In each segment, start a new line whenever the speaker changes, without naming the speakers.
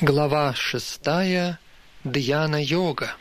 Глава шестая. Дьяна-йога.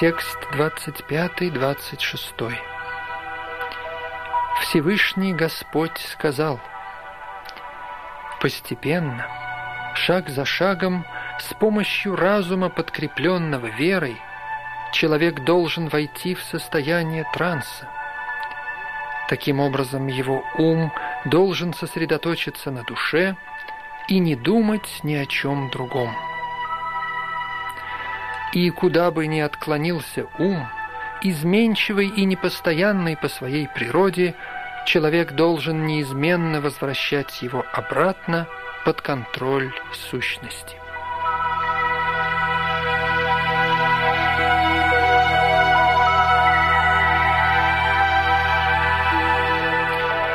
Текст 25-26. Всевышний Господь сказал, «Постепенно, шаг за шагом, с помощью разума, подкрепленного верой, человек должен войти в состояние транса. Таким образом, его ум должен сосредоточиться на душе и не думать ни о чем другом. И куда бы ни отклонился ум, изменчивый и непостоянный по своей природе, человек должен неизменно возвращать его обратно под контроль сущности.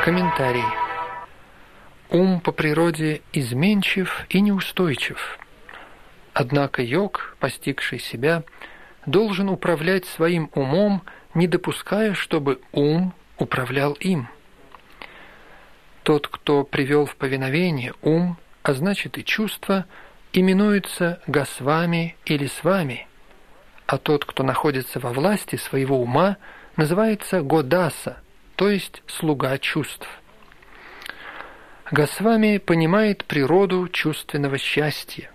Комментарий. Ум по природе изменчив и неустойчив. Однако йог, постигший себя, должен управлять своим умом, не допуская, чтобы ум управлял им. Тот, кто привел в повиновение ум, а значит и чувства, именуется гасвами или свами, а тот, кто находится во власти своего ума, называется годаса, то есть слуга чувств. Госвами понимает природу чувственного счастья.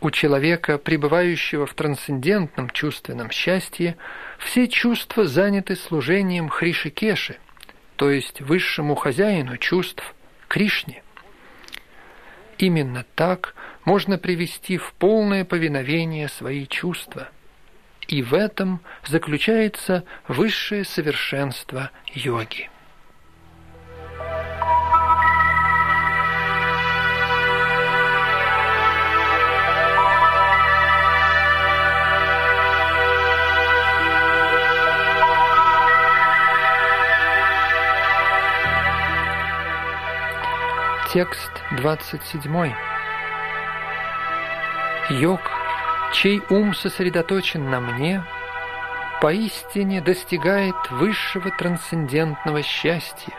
У человека, пребывающего в трансцендентном чувственном счастье, все чувства заняты служением Хришикеши, то есть высшему хозяину чувств, Кришне. Именно так можно привести в полное повиновение свои чувства. И в этом заключается высшее совершенство йоги. Текст 27. Йог, чей ум сосредоточен на мне, поистине достигает высшего трансцендентного счастья.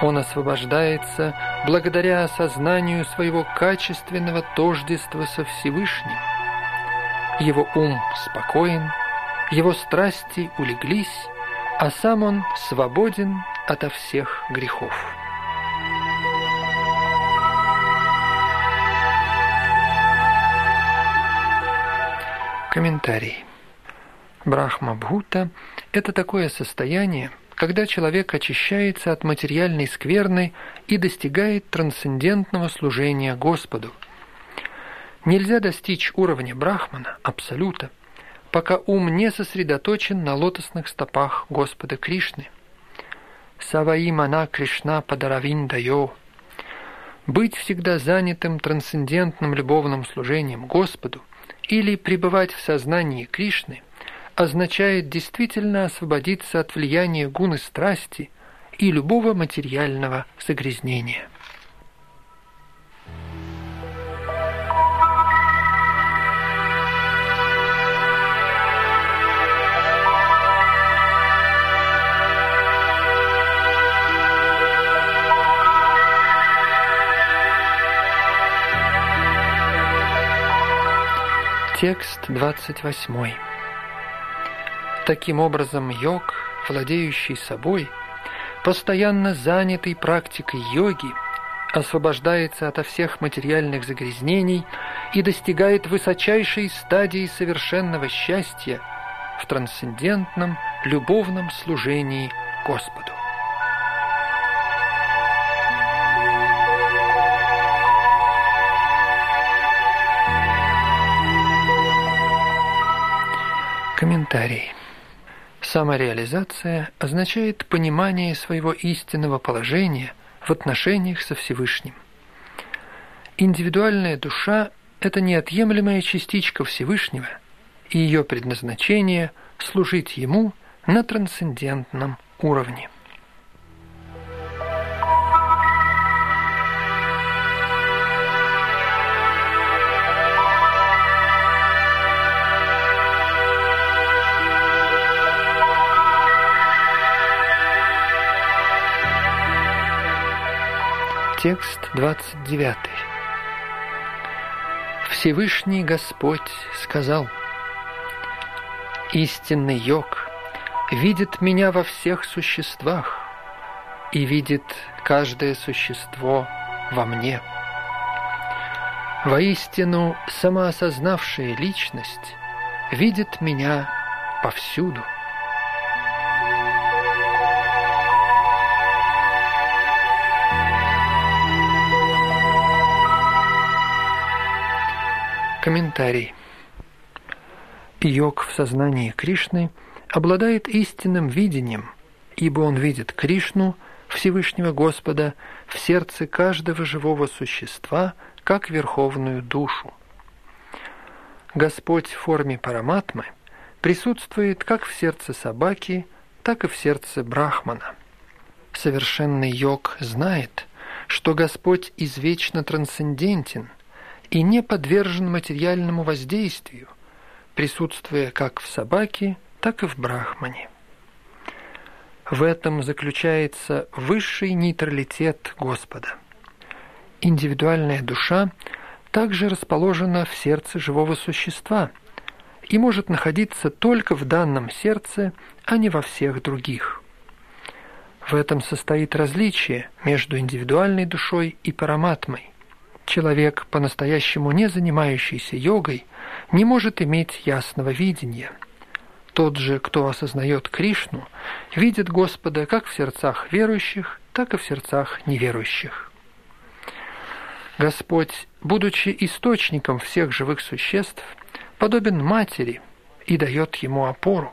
Он освобождается благодаря осознанию своего качественного тождества со Всевышним. Его ум спокоен, его страсти улеглись, а сам он свободен ото всех грехов. Комментарий. Брахма-бхута – это такое состояние, когда человек очищается от материальной скверны и достигает трансцендентного служения Господу. Нельзя достичь уровня брахмана, абсолюта, пока ум не сосредоточен на лотосных стопах Господа Кришны. Саваи мана Кришна падаравиндайо. Быть всегда занятым трансцендентным любовным служением Господу или пребывать в сознании Кришны означает действительно освободиться от влияния гуны страсти и любого материального загрязнения. Текст 28. Таким образом, йог, владеющий собой, постоянно занятый практикой йоги, освобождается ото всех материальных загрязнений и достигает высочайшей стадии совершенного счастья в трансцендентном любовном служении Господу. Комментарий. Самореализация означает понимание своего истинного положения в отношениях со Всевышним. Индивидуальная душа – это неотъемлемая частичка Всевышнего, и ее предназначение – служить Ему на трансцендентном уровне. Текст 29. Всевышний Господь сказал, «Истинный йог видит меня во всех существах и видит каждое существо во мне. Воистину, самоосознавшая личность видит меня повсюду». Комментарий. Йог в сознании Кришны обладает истинным видением, ибо он видит Кришну, Всевышнего Господа, в сердце каждого живого существа, как верховную душу. Господь в форме параматмы присутствует как в сердце собаки, так и в сердце брахмана. Совершенный йог знает, что Господь извечно трансцендентен – и не подвержен материальному воздействию, присутствуя как в собаке, так и в брахмане. В этом заключается высший нейтралитет Господа. Индивидуальная душа также расположена в сердце живого существа и может находиться только в данном сердце, а не во всех других. В этом состоит различие между индивидуальной душой и параматмой. Человек, по-настоящему не занимающийся йогой, не может иметь ясного видения. Тот же, кто осознает Кришну, видит Господа как в сердцах верующих, так и в сердцах неверующих. Господь, будучи источником всех живых существ, подобен матери и дает ему опору.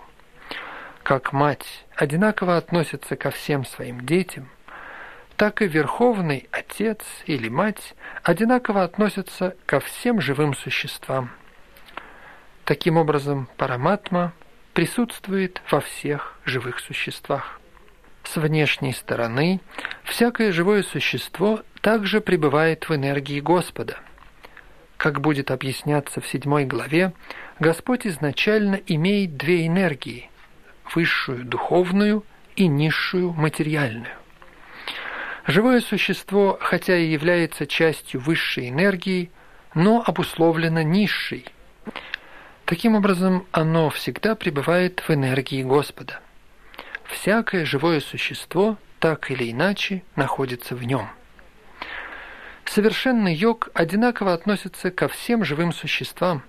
Как мать одинаково относится ко всем своим детям – так и Верховный Отец или Мать одинаково относятся ко всем живым существам. Таким образом, параматма присутствует во всех живых существах. С внешней стороны всякое живое существо также пребывает в энергии Господа. Как будет объясняться в седьмой главе, Господь изначально имеет две энергии – высшую духовную и низшую материальную. Живое существо, хотя и является частью высшей энергии, но обусловлено низшей. Таким образом, оно всегда пребывает в энергии Господа. Всякое живое существо так или иначе находится в нем. Совершенный йог одинаково относится ко всем живым существам,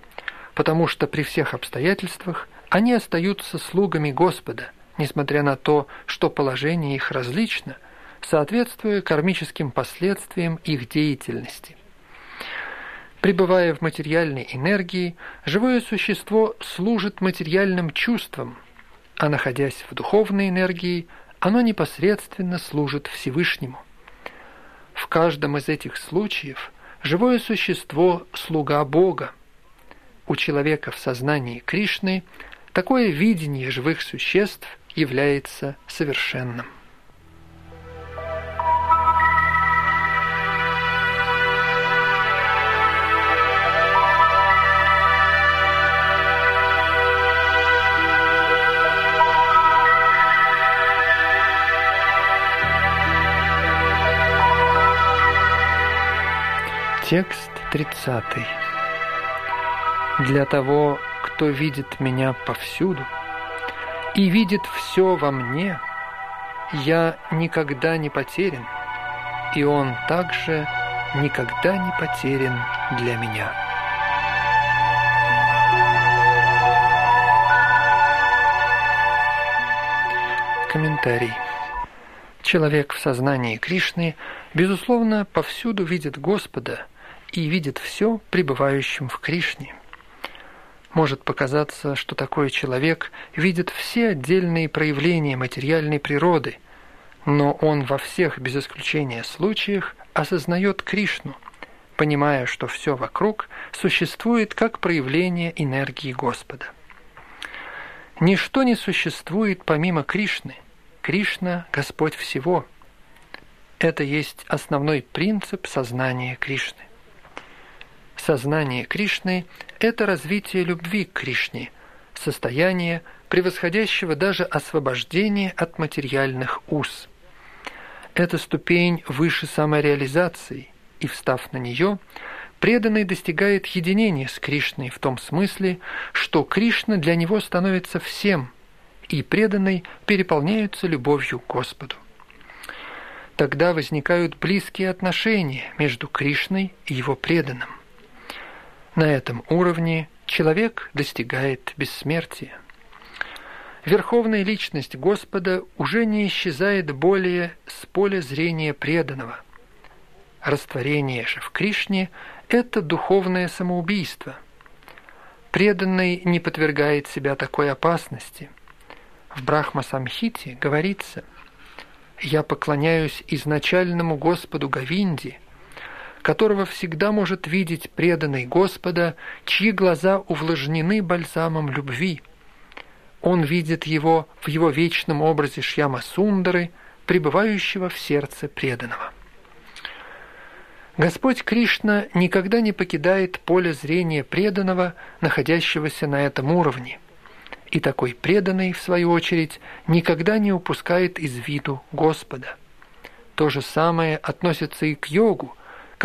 потому что при всех обстоятельствах они остаются слугами Господа, несмотря на то, что положение их различно, соответствуя кармическим последствиям их деятельности. Пребывая в материальной энергии, живое существо служит материальным чувствам, а находясь в духовной энергии, оно непосредственно служит Всевышнему. В каждом из этих случаев живое существо – слуга Бога. У человека в сознании Кришны такое видение живых существ является совершенным. Текст 30. Для того, кто видит меня повсюду и видит все во мне, я никогда не потерян, и он также никогда не потерян для меня. Комментарий. Человек в сознании Кришны, безусловно, повсюду видит Господа и видит все пребывающим в Кришне – может показаться, что такой человек видит все отдельные проявления материальной природы, но он во всех без исключения случаях осознает Кришну, понимая, что все вокруг существует как проявление энергии Господа. Ничто не существует помимо Кришны. Кришна – Господь всего. Это есть основной принцип сознания Кришны. Сознание Кришны – это развитие любви к Кришне, состояние, превосходящего даже освобождение от материальных уз. Это ступень выше самореализации, и, встав на нее, преданный достигает единения с Кришной в том смысле, что Кришна для него становится всем, и преданный переполняются любовью к Господу. Тогда возникают близкие отношения между Кришной и его преданным – на этом уровне человек достигает бессмертия. Верховная личность Господа уже не исчезает более с поля зрения преданного. Растворение же в Кришне – это духовное самоубийство. Преданный не подвергает себя такой опасности. В Брахма-самхите говорится «Я поклоняюсь изначальному Господу Гавинди – которого всегда может видеть преданный Господа, чьи глаза увлажнены бальзамом любви. Он видит его в его вечном образе Шьяма Сундары, пребывающего в сердце преданного. Господь Кришна никогда не покидает поле зрения преданного, находящегося на этом уровне. И такой преданный, в свою очередь, никогда не упускает из виду Господа. То же самое относится и к йогу,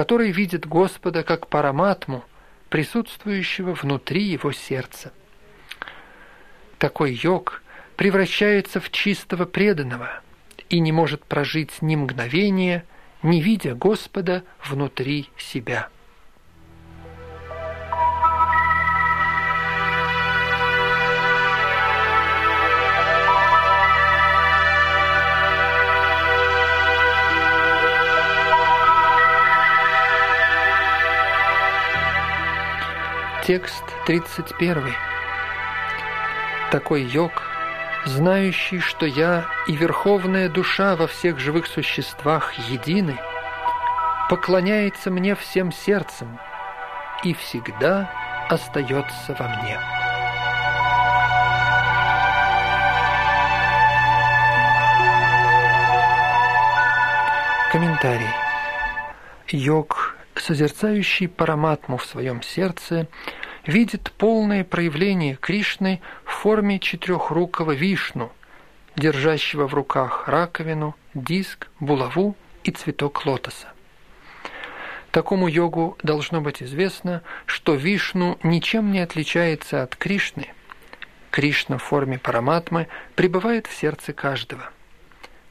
который видит Господа как параматму, присутствующего внутри его сердца. Такой йог превращается в чистого преданного и не может прожить ни мгновения, не видя Господа внутри себя. Текст 31. Такой йог, знающий, что я и верховная душа во всех живых существах едины, поклоняется мне всем сердцем и всегда остается во мне. Комментарий. Йог, созерцающий параматму в своем сердце, видит полное проявление Кришны в форме четырехрукого вишну, держащего в руках раковину, диск, булаву и цветок лотоса. Такому йогу должно быть известно, что Вишну ничем не отличается от Кришны. Кришна в форме параматмы пребывает в сердце каждого –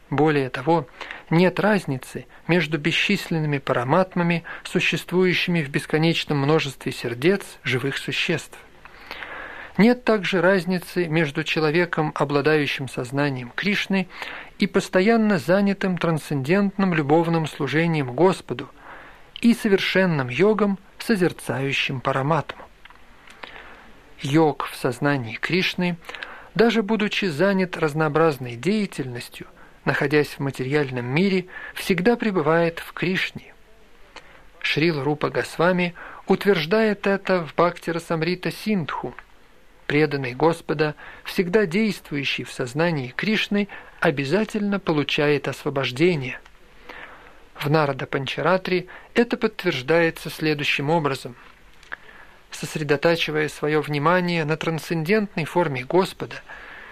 более того, нет разницы между бесчисленными параматмами, существующими в бесконечном множестве сердец живых существ. Нет также разницы между человеком, обладающим сознанием Кришны, и постоянно занятым трансцендентным любовным служением Господу, и совершенным йогом, созерцающим параматму. Йог в сознании Кришны, даже будучи занят разнообразной деятельностью – находясь в материальном мире, всегда пребывает в Кришне. Шрил Рупа Госвами утверждает это в Бхактира Самрита Синдху. Преданный Господа, всегда действующий в сознании Кришны, обязательно получает освобождение. В Нарада Панчаратри это подтверждается следующим образом. Сосредотачивая свое внимание на трансцендентной форме Господа,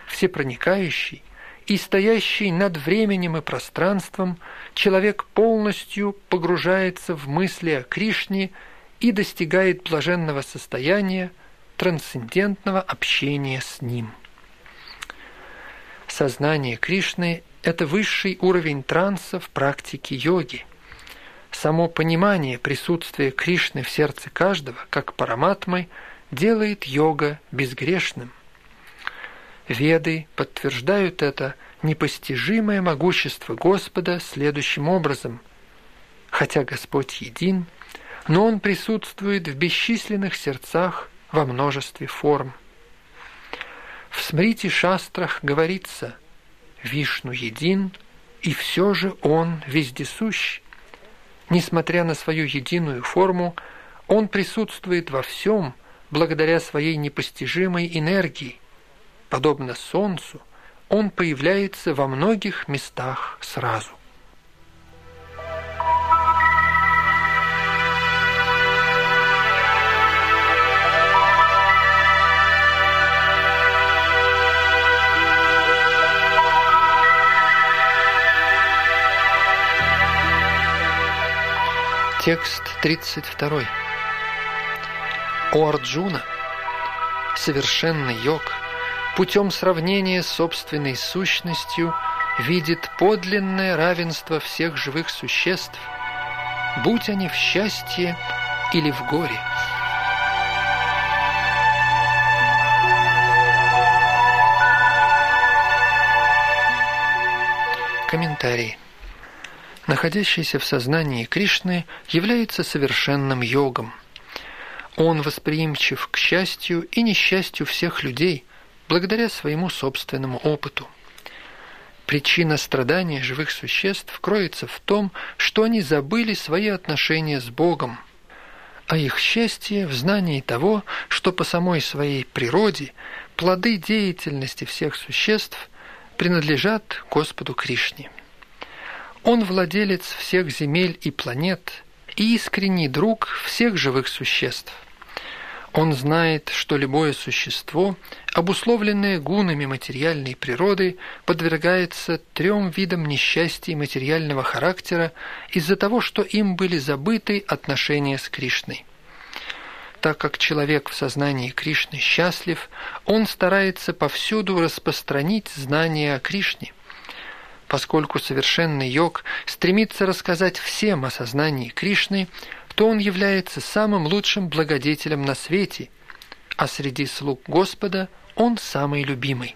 всепроникающий, и стоящий над временем и пространством, человек полностью погружается в мысли о Кришне и достигает блаженного состояния, трансцендентного общения с Ним. Сознание Кришны – это высший уровень транса в практике йоги. Само понимание присутствия Кришны в сердце каждого, как параматмы, делает йога безгрешным. Веды подтверждают это непостижимое могущество Господа следующим образом. Хотя Господь един, но Он присутствует в бесчисленных сердцах во множестве форм. В Смрити Шастрах говорится «Вишну един, и все же Он вездесущ». Несмотря на свою единую форму, Он присутствует во всем благодаря своей непостижимой энергии. Подобно Солнцу, Он появляется во многих местах сразу. Текст 32. О Арджуна, совершенный йог, путем сравнения с собственной сущностью видит подлинное равенство всех живых существ, будь они в счастье или в горе. Комментарий находящийся в сознании Кришны, является совершенным йогом. Он восприимчив к счастью и несчастью всех людей благодаря своему собственному опыту. Причина страдания живых существ кроется в том, что они забыли свои отношения с Богом, а их счастье в знании того, что по самой своей природе плоды деятельности всех существ принадлежат Господу Кришне. Он владелец всех земель и планет и искренний друг всех живых существ. Он знает, что любое существо, обусловленное гунами материальной природы, подвергается трем видам несчастий материального характера из-за того, что им были забыты отношения с Кришной. Так как человек в сознании Кришны счастлив, он старается повсюду распространить знания о Кришне. Поскольку совершенный йог стремится рассказать всем о сознании Кришны, то он является самым лучшим благодетелем на свете, а среди слуг Господа он самый любимый.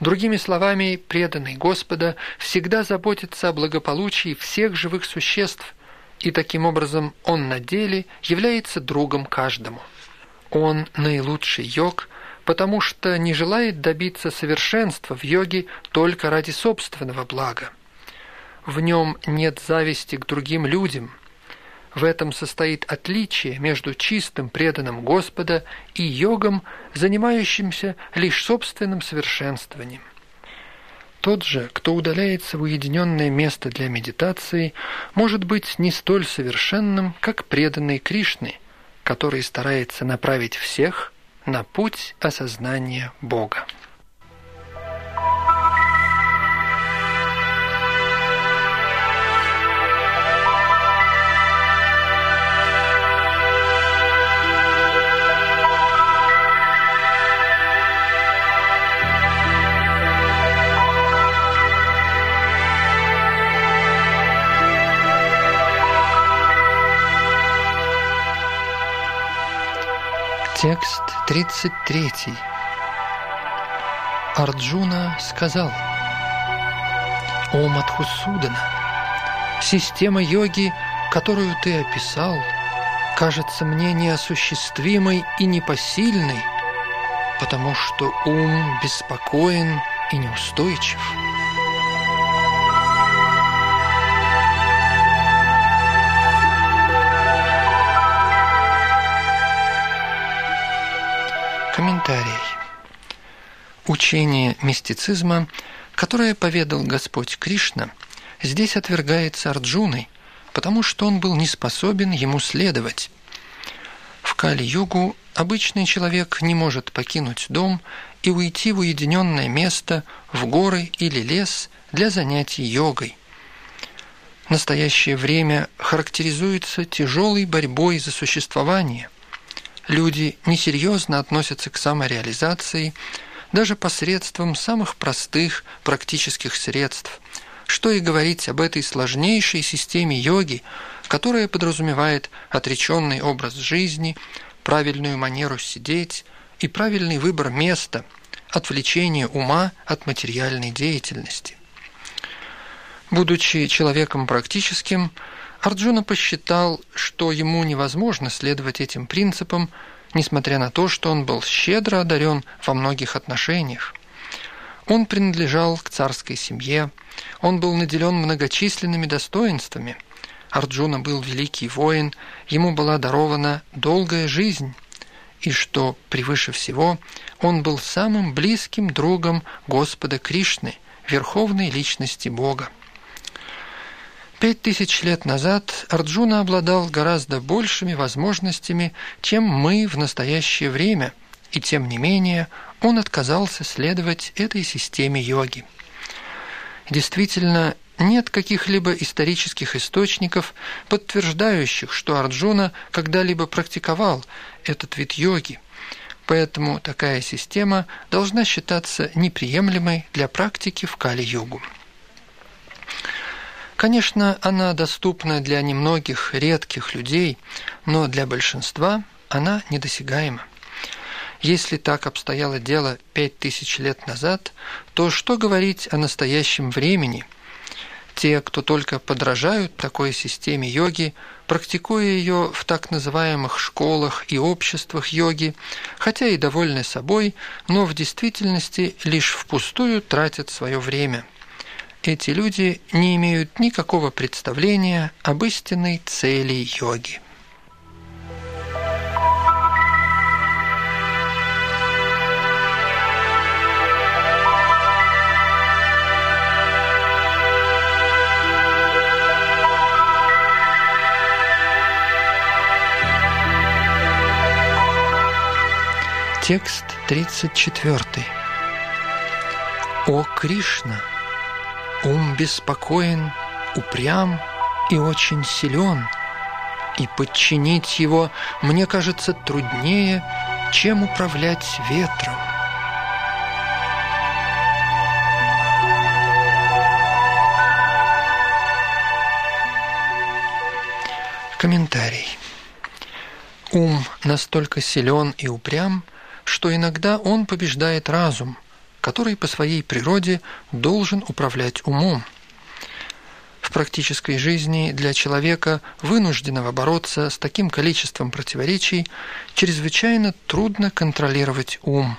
Другими словами, преданный Господа всегда заботится о благополучии всех живых существ, и таким образом он на деле является другом каждому. Он наилучший йог – потому что не желает добиться совершенства в йоге только ради собственного блага. В нем нет зависти к другим людям. В этом состоит отличие между чистым преданным Господа и йогом, занимающимся лишь собственным совершенствованием. Тот же, кто удаляется в уединенное место для медитации, может быть не столь совершенным, как преданный Кришны, который старается направить всех на путь осознания Бога. 33. Арджуна сказал, «О Мадхусудана, система йоги, которую ты описал, кажется мне неосуществимой и непосильной, потому что ум беспокоен и неустойчив». Комментарий. Учение мистицизма, которое поведал Господь Кришна, здесь отвергается Арджуной, потому что он был не способен ему следовать. В Кали-югу обычный человек не может покинуть дом и уйти в уединенное место, в горы или лес для занятий йогой. Настоящее время характеризуется тяжелой борьбой за существование – люди несерьезно относятся к самореализации даже посредством самых простых практических средств. Что и говорить об этой сложнейшей системе йоги, которая подразумевает отреченный образ жизни, правильную манеру сидеть и правильный выбор места, отвлечение ума от материальной деятельности. Будучи человеком практическим, Арджуна посчитал, что ему невозможно следовать этим принципам, несмотря на то, что он был щедро одарен во многих отношениях. Он принадлежал к царской семье, он был наделен многочисленными достоинствами. Арджуна был великий воин, ему была дарована долгая жизнь, и что превыше всего, он был самым близким другом Господа Кришны, верховной личности Бога. Пять тысяч лет назад Арджуна обладал гораздо большими возможностями, чем мы в настоящее время, и тем не менее он отказался следовать этой системе йоги. Действительно, нет каких-либо исторических источников, подтверждающих, что Арджуна когда-либо практиковал этот вид йоги, поэтому такая система должна считаться неприемлемой для практики в Кали-йогу. Конечно, она доступна для немногих редких людей, но для большинства она недосягаема. Если так обстояло дело пять тысяч лет назад, то что говорить о настоящем времени? Те, кто только подражают такой системе йоги, практикуя ее в так называемых школах и обществах йоги, хотя и довольны собой, но в действительности лишь впустую тратят свое время – эти люди не имеют никакого представления об истинной цели йоги. Текст 34. О Кришна! Ум беспокоен, упрям и очень силен, и подчинить его мне кажется труднее, чем управлять ветром. Комментарий. Ум настолько силен и упрям, что иногда он побеждает разум – который по своей природе должен управлять умом. В практической жизни для человека, вынужденного бороться с таким количеством противоречий, чрезвычайно трудно контролировать ум.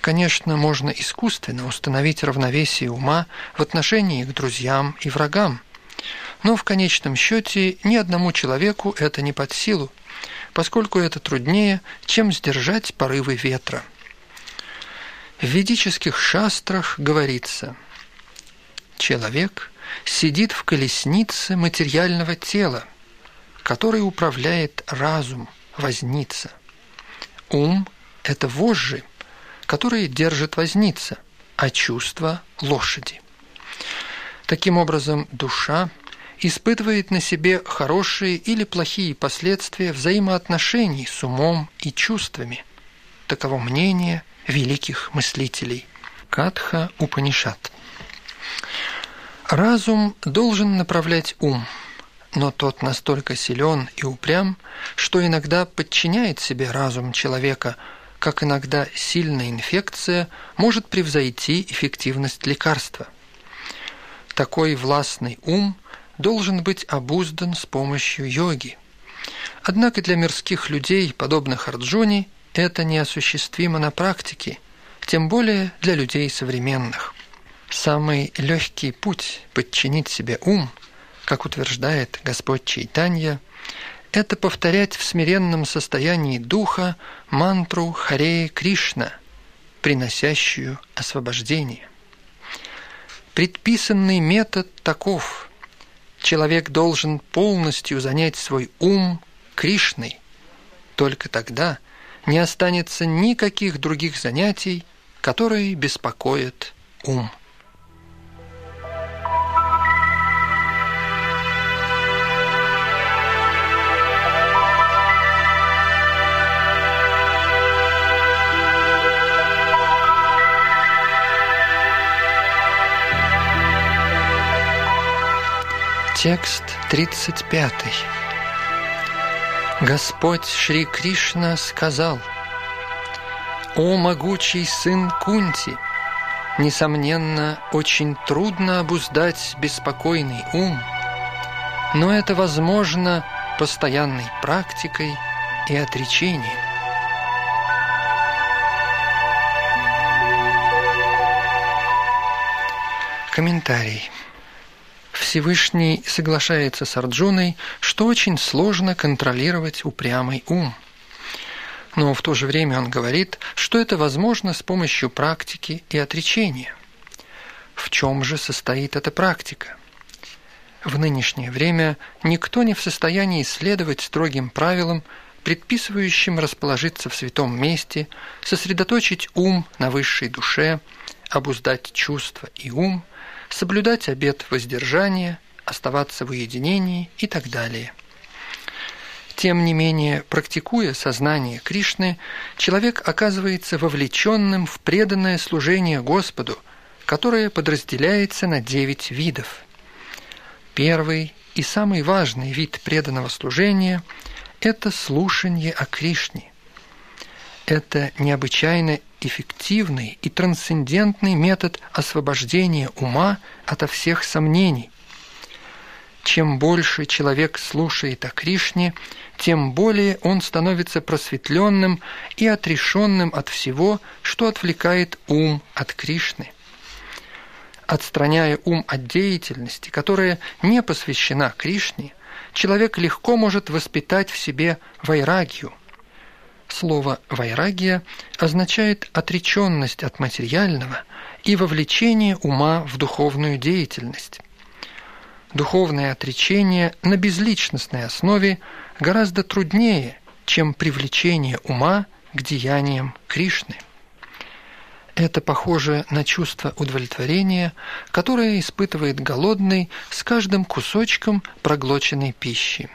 Конечно, можно искусственно установить равновесие ума в отношении к друзьям и врагам, но в конечном счете ни одному человеку это не под силу, поскольку это труднее, чем сдержать порывы ветра – в ведических шастрах говорится «Человек сидит в колеснице материального тела, который управляет разум, возница. Ум – это вожжи, которые держит возница, а чувства – лошади. Таким образом, душа испытывает на себе хорошие или плохие последствия взаимоотношений с умом и чувствами. Таково мнение – великих мыслителей. Катха Упанишат. Разум должен направлять ум, но тот настолько силен и упрям, что иногда подчиняет себе разум человека, как иногда сильная инфекция может превзойти эффективность лекарства. Такой властный ум должен быть обуздан с помощью йоги. Однако для мирских людей, подобных Арджуне, это неосуществимо на практике, тем более для людей современных. Самый легкий путь подчинить себе ум, как утверждает Господь Чайтанья, это повторять в смиренном состоянии духа мантру Харе Кришна, приносящую освобождение. Предписанный метод таков. Человек должен полностью занять свой ум Кришной. Только тогда – не останется никаких других занятий, которые беспокоят ум. Текст 35. Господь Шри Кришна сказал, «О могучий сын Кунти, несомненно, очень трудно обуздать беспокойный ум, но это возможно постоянной практикой и отречением. Комментарий. Всевышний соглашается с Арджуной, что очень сложно контролировать упрямый ум. Но в то же время он говорит, что это возможно с помощью практики и отречения. В чем же состоит эта практика? В нынешнее время никто не в состоянии следовать строгим правилам, предписывающим расположиться в святом месте, сосредоточить ум на высшей душе, обуздать чувства и ум, соблюдать обет воздержания, оставаться в уединении и так далее. Тем не менее, практикуя сознание Кришны, человек оказывается вовлеченным в преданное служение Господу, которое подразделяется на девять видов – Первый и самый важный вид преданного служения – это слушание о Кришне. Это необычайно эффективный и трансцендентный метод освобождения ума ото всех сомнений. Чем больше человек слушает о Кришне, тем более он становится просветленным и отрешенным от всего, что отвлекает ум от Кришны отстраняя ум от деятельности, которая не посвящена Кришне, человек легко может воспитать в себе вайрагию. Слово «вайрагия» означает отреченность от материального и вовлечение ума в духовную деятельность. Духовное отречение на безличностной основе гораздо труднее, чем привлечение ума к деяниям Кришны. Это похоже на чувство удовлетворения, которое испытывает голодный с каждым кусочком проглоченной пищи.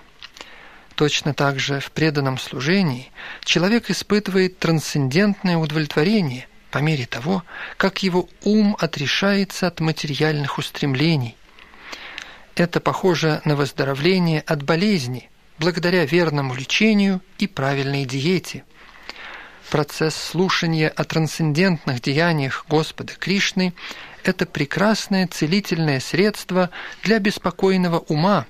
Точно так же в преданном служении человек испытывает трансцендентное удовлетворение по мере того, как его ум отрешается от материальных устремлений. Это похоже на выздоровление от болезни благодаря верному лечению и правильной диете – Процесс слушания о трансцендентных деяниях Господа Кришны – это прекрасное целительное средство для беспокойного ума,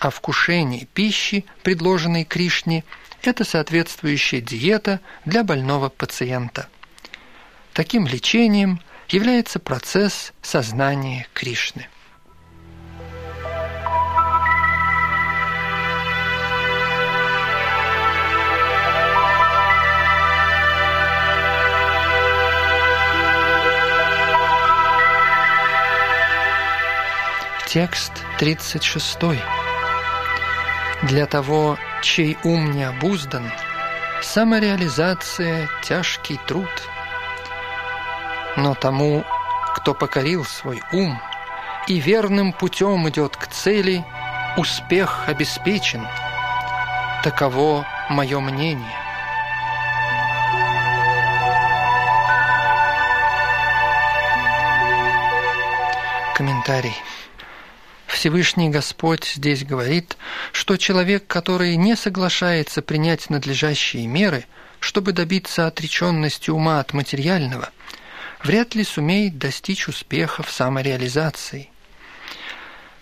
а вкушение пищи, предложенной Кришне, это соответствующая диета для больного пациента. Таким лечением является процесс сознания Кришны. Текст 36. Для того, чей ум не обуздан, самореализация – тяжкий труд. Но тому, кто покорил свой ум и верным путем идет к цели, успех обеспечен. Таково мое мнение. Комментарий. Всевышний Господь здесь говорит, что человек, который не соглашается принять надлежащие меры, чтобы добиться отреченности ума от материального, вряд ли сумеет достичь успеха в самореализации.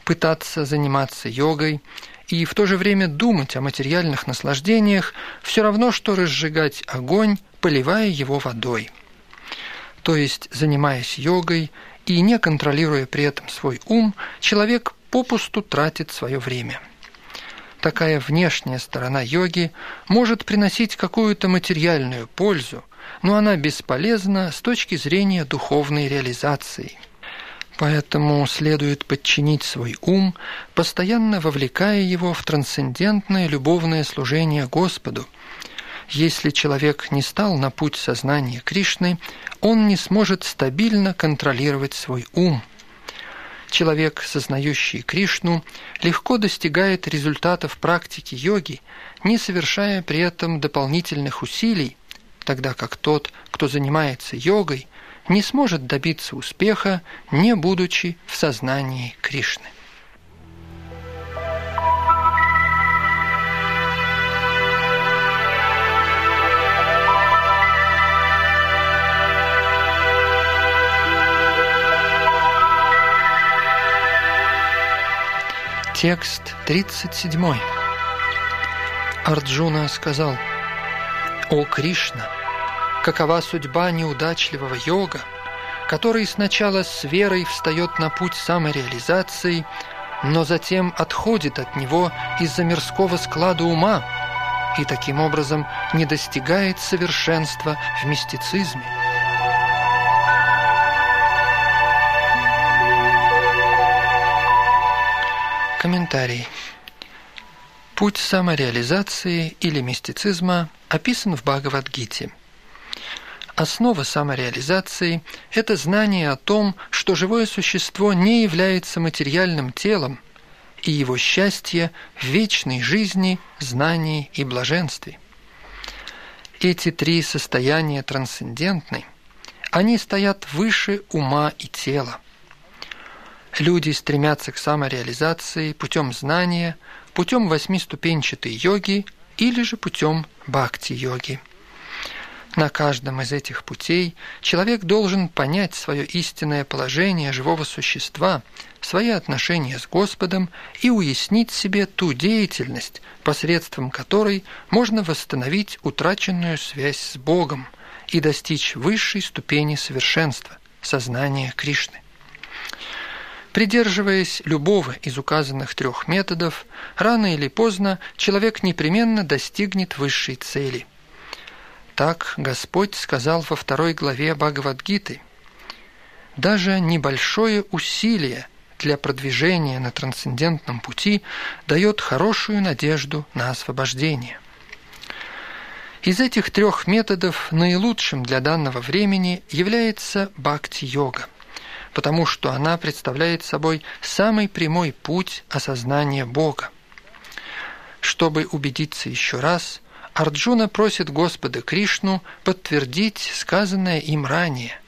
Пытаться заниматься йогой и в то же время думать о материальных наслаждениях все равно, что разжигать огонь, поливая его водой. То есть, занимаясь йогой и не контролируя при этом свой ум, человек попусту тратит свое время. Такая внешняя сторона йоги может приносить какую-то материальную пользу, но она бесполезна с точки зрения духовной реализации. Поэтому следует подчинить свой ум, постоянно вовлекая его в трансцендентное любовное служение Господу. Если человек не стал на путь сознания Кришны, он не сможет стабильно контролировать свой ум – Человек, сознающий Кришну, легко достигает результатов практики йоги, не совершая при этом дополнительных усилий, тогда как тот, кто занимается йогой, не сможет добиться успеха, не будучи в сознании Кришны. Текст 37. Арджуна сказал, «О Кришна, какова судьба неудачливого йога, который сначала с верой встает на путь самореализации, но затем отходит от него из-за мирского склада ума и таким образом не достигает совершенства в мистицизме. Комментарий. Путь самореализации или мистицизма описан в Бхагавадгите. Основа самореализации – это знание о том, что живое существо не является материальным телом, и его счастье в вечной жизни, знании и блаженстве. Эти три состояния трансцендентны, они стоят выше ума и тела. Люди стремятся к самореализации путем знания, путем восьмиступенчатой йоги или же путем бхакти-йоги. На каждом из этих путей человек должен понять свое истинное положение живого существа, свои отношения с Господом и уяснить себе ту деятельность, посредством которой можно восстановить утраченную связь с Богом и достичь высшей ступени совершенства – сознания Кришны. Придерживаясь любого из указанных трех методов, рано или поздно человек непременно достигнет высшей цели – так Господь сказал во второй главе Бхагавадгиты. Даже небольшое усилие для продвижения на трансцендентном пути дает хорошую надежду на освобождение. Из этих трех методов наилучшим для данного времени является бхакти-йога, потому что она представляет собой самый прямой путь осознания Бога. Чтобы убедиться еще раз – Арджуна просит Господа Кришну подтвердить сказанное им ранее.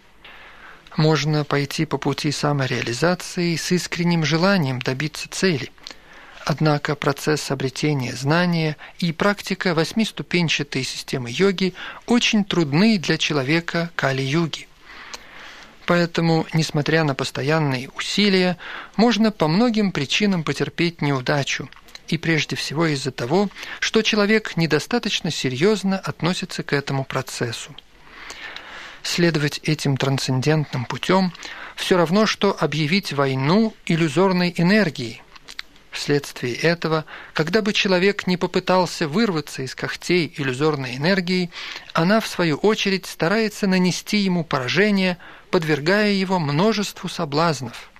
Можно пойти по пути самореализации с искренним желанием добиться цели. Однако процесс обретения знания и практика восьмиступенчатой системы йоги очень трудны для человека Кали-юги. Поэтому, несмотря на постоянные усилия, можно по многим причинам потерпеть неудачу – и прежде всего из-за того, что человек недостаточно серьезно относится к этому процессу. Следовать этим трансцендентным путем все равно, что объявить войну иллюзорной энергии. Вследствие этого, когда бы человек не попытался вырваться из когтей иллюзорной энергии, она, в свою очередь, старается нанести ему поражение, подвергая его множеству соблазнов.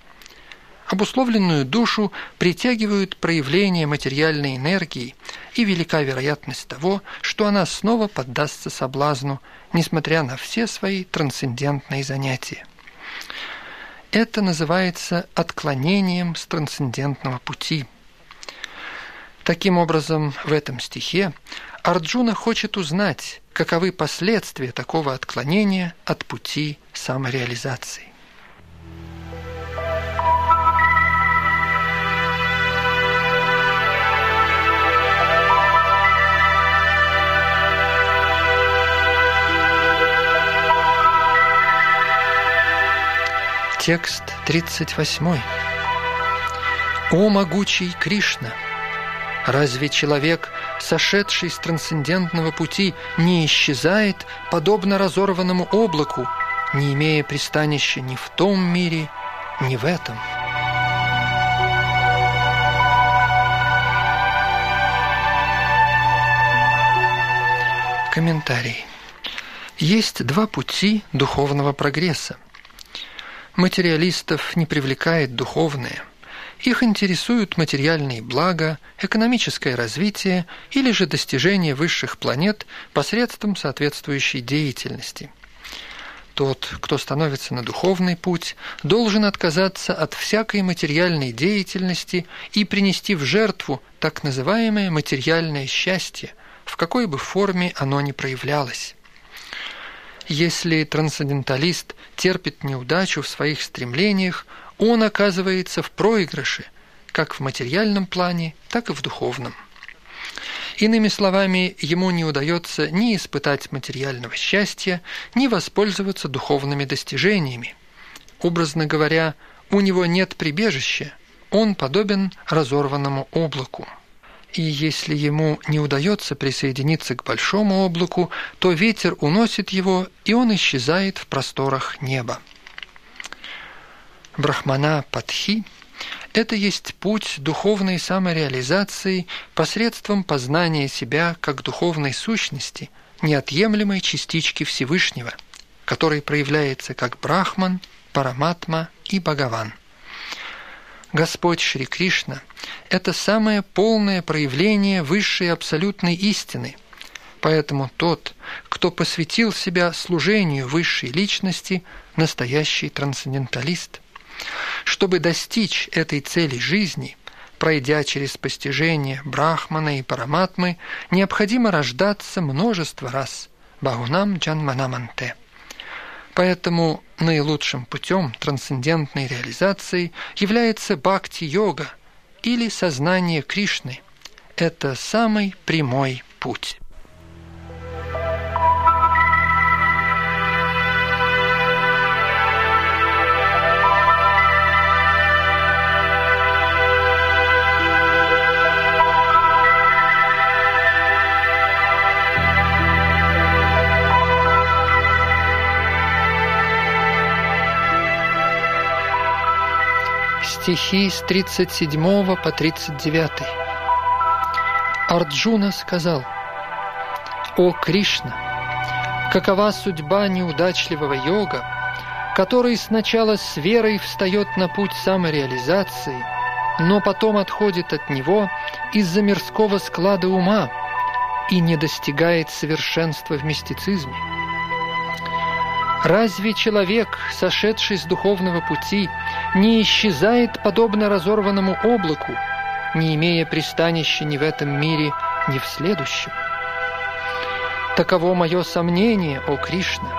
Обусловленную душу притягивают проявления материальной энергии, и велика вероятность того, что она снова поддастся соблазну, несмотря на все свои трансцендентные занятия. Это называется отклонением с трансцендентного пути. Таким образом, в этом стихе Арджуна хочет узнать, каковы последствия такого отклонения от пути самореализации. Текст 38. «О могучий Кришна! Разве человек, сошедший с трансцендентного пути, не исчезает, подобно разорванному облаку, не имея пристанища ни в том мире, ни в этом?» Комментарий. Есть два пути духовного прогресса – Материалистов не привлекает духовное. Их интересуют материальные блага, экономическое развитие или же достижение высших планет посредством соответствующей деятельности. Тот, кто становится на духовный путь, должен отказаться от всякой материальной деятельности и принести в жертву так называемое материальное счастье, в какой бы форме оно ни проявлялось. Если трансценденталист терпит неудачу в своих стремлениях, он оказывается в проигрыше, как в материальном плане, так и в духовном. Иными словами, ему не удается ни испытать материального счастья, ни воспользоваться духовными достижениями. Образно говоря, у него нет прибежища, он подобен разорванному облаку. И если ему не удается присоединиться к большому облаку, то ветер уносит его, и он исчезает в просторах неба. Брахмана Падхи – это есть путь духовной самореализации посредством познания себя как духовной сущности, неотъемлемой частички Всевышнего, который проявляется как Брахман, Параматма и Бхагаван. Господь Шри Кришна – это самое полное проявление высшей абсолютной истины. Поэтому тот, кто посвятил себя служению высшей личности, настоящий трансценденталист. Чтобы достичь этой цели жизни, пройдя через постижение Брахмана и Параматмы, необходимо рождаться множество раз – Бахунам Джанманаманте – Поэтому наилучшим путем трансцендентной реализации является бхакти-йога или сознание Кришны. Это самый прямой путь. Стихи с 37 по 39. Арджуна сказал, «О Кришна, какова судьба неудачливого йога, который сначала с верой встает на путь самореализации, но потом отходит от него из-за мирского склада ума и не достигает совершенства в мистицизме. Разве человек, сошедший с духовного пути, не исчезает подобно разорванному облаку, не имея пристанища ни в этом мире, ни в следующем? Таково мое сомнение, о Кришна,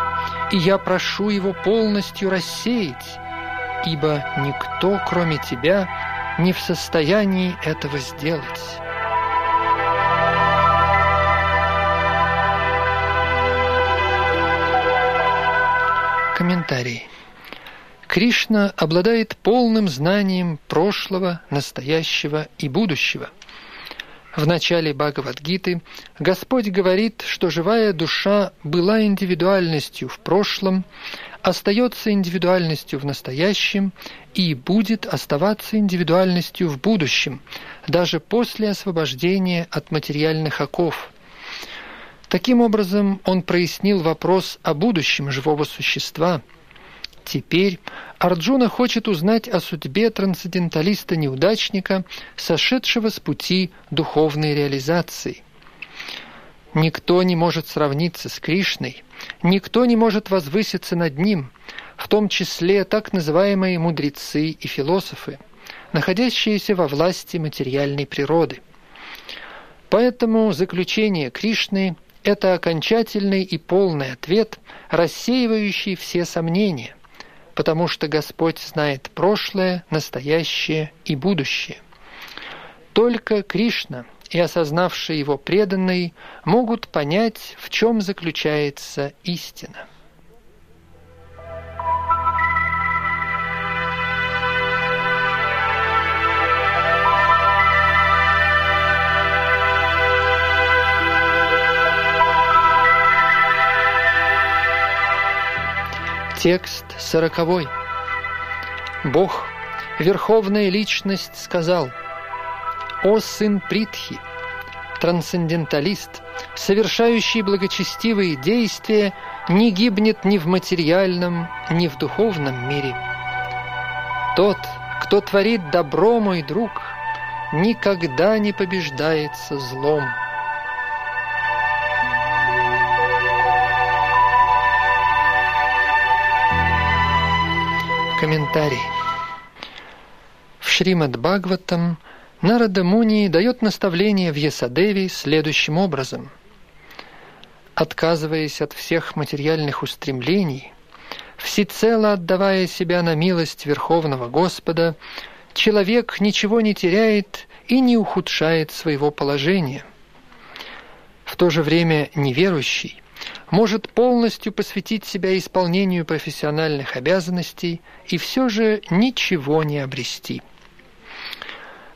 и я прошу его полностью рассеять, ибо никто, кроме тебя, не в состоянии этого сделать». Комментарий. Кришна обладает полным знанием прошлого, настоящего и будущего. В начале Бхагавадгиты Господь говорит, что живая душа была индивидуальностью в прошлом, остается индивидуальностью в настоящем и будет оставаться индивидуальностью в будущем, даже после освобождения от материальных оков – Таким образом, он прояснил вопрос о будущем живого существа. Теперь Арджуна хочет узнать о судьбе трансценденталиста-неудачника, сошедшего с пути духовной реализации. Никто не может сравниться с Кришной, никто не может возвыситься над ним, в том числе так называемые мудрецы и философы, находящиеся во власти материальной природы. Поэтому заключение Кришны это окончательный и полный ответ, рассеивающий все сомнения, потому что Господь знает прошлое, настоящее и будущее. Только Кришна и осознавшие его преданные могут понять, в чем заключается истина. Текст сороковой. Бог, Верховная Личность, сказал, «О сын Притхи, трансценденталист, совершающий благочестивые действия, не гибнет ни в материальном, ни в духовном мире. Тот, кто творит добро, мой друг, никогда не побеждается злом». Комментарий. В Шримад Бхагаватам Нарада Муни дает наставление в Ясадеви следующим образом. Отказываясь от всех материальных устремлений, всецело отдавая себя на милость Верховного Господа, человек ничего не теряет и не ухудшает своего положения. В то же время неверующий может полностью посвятить себя исполнению профессиональных обязанностей и все же ничего не обрести.